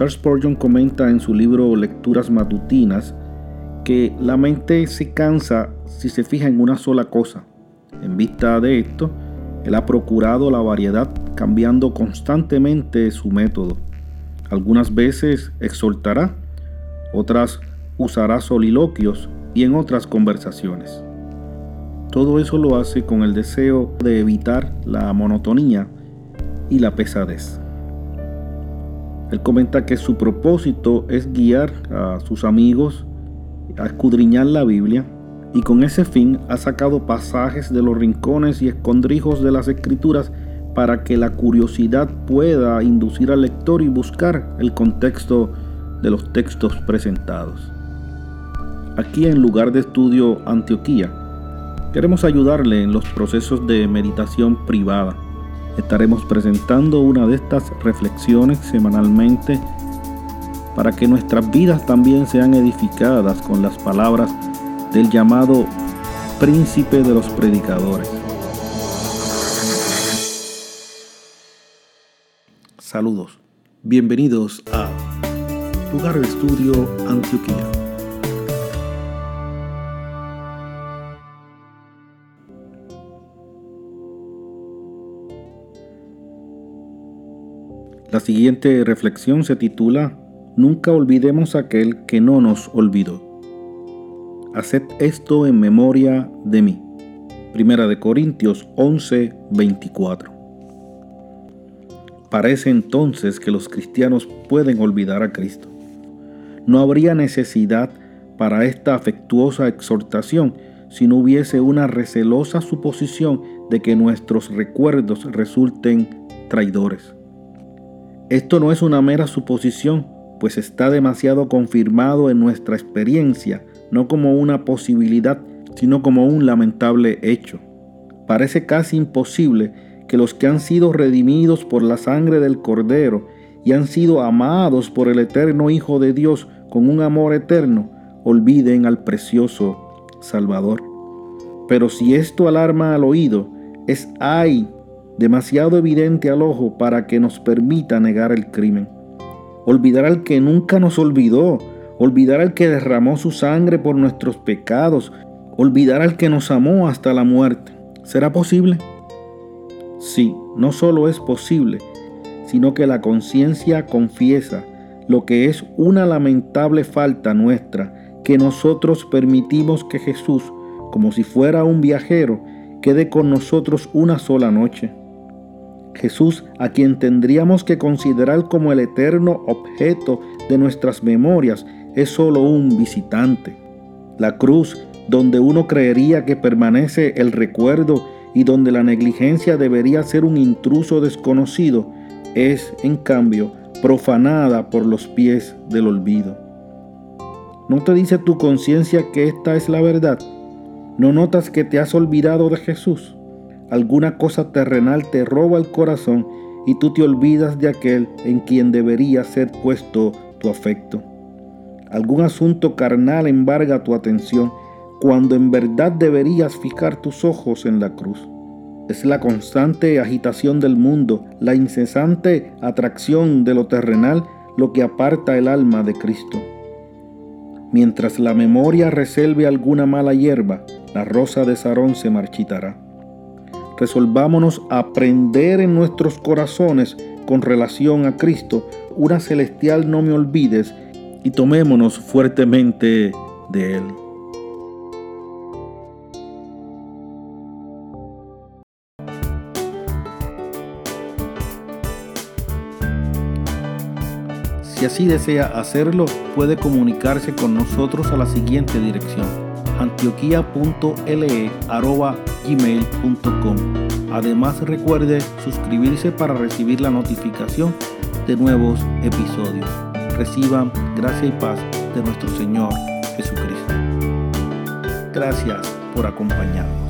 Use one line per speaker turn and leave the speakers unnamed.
Charles Spurgeon comenta en su libro Lecturas Matutinas que la mente se cansa si se fija en una sola cosa. En vista de esto, él ha procurado la variedad cambiando constantemente su método. Algunas veces exhortará, otras usará soliloquios y en otras conversaciones. Todo eso lo hace con el deseo de evitar la monotonía y la pesadez. Él comenta que su propósito es guiar a sus amigos a escudriñar la Biblia y con ese fin ha sacado pasajes de los rincones y escondrijos de las escrituras para que la curiosidad pueda inducir al lector y buscar el contexto de los textos presentados. Aquí en lugar de estudio Antioquía, queremos ayudarle en los procesos de meditación privada. Estaremos presentando una de estas reflexiones semanalmente para que nuestras vidas también sean edificadas con las palabras del llamado príncipe de los predicadores. Saludos, bienvenidos a Lugar de Estudio Antioquía. La siguiente reflexión se titula Nunca olvidemos aquel que no nos olvidó. Haced esto en memoria de mí. Primera de Corintios 11, 24. Parece entonces que los cristianos pueden olvidar a Cristo. No habría necesidad para esta afectuosa exhortación si no hubiese una recelosa suposición de que nuestros recuerdos resulten traidores. Esto no es una mera suposición, pues está demasiado confirmado en nuestra experiencia, no como una posibilidad, sino como un lamentable hecho. Parece casi imposible que los que han sido redimidos por la sangre del Cordero y han sido amados por el eterno Hijo de Dios con un amor eterno, olviden al precioso Salvador. Pero si esto alarma al oído, es ay demasiado evidente al ojo para que nos permita negar el crimen. Olvidar al que nunca nos olvidó, olvidar al que derramó su sangre por nuestros pecados, olvidar al que nos amó hasta la muerte. ¿Será posible? Sí, no solo es posible, sino que la conciencia confiesa lo que es una lamentable falta nuestra, que nosotros permitimos que Jesús, como si fuera un viajero, quede con nosotros una sola noche. Jesús, a quien tendríamos que considerar como el eterno objeto de nuestras memorias, es solo un visitante. La cruz, donde uno creería que permanece el recuerdo y donde la negligencia debería ser un intruso desconocido, es, en cambio, profanada por los pies del olvido. ¿No te dice tu conciencia que esta es la verdad? ¿No notas que te has olvidado de Jesús? Alguna cosa terrenal te roba el corazón y tú te olvidas de aquel en quien debería ser puesto tu afecto. Algún asunto carnal embarga tu atención cuando en verdad deberías fijar tus ojos en la cruz. Es la constante agitación del mundo, la incesante atracción de lo terrenal lo que aparta el alma de Cristo. Mientras la memoria reserve alguna mala hierba, la rosa de Sarón se marchitará. Resolvámonos a aprender en nuestros corazones con relación a Cristo una celestial no me olvides y tomémonos fuertemente de Él. Si así desea hacerlo, puede comunicarse con nosotros a la siguiente dirección: antioquia.le@gmail.com. Además, recuerde suscribirse para recibir la notificación de nuevos episodios. Reciban gracia y paz de nuestro Señor Jesucristo. Gracias por acompañarnos.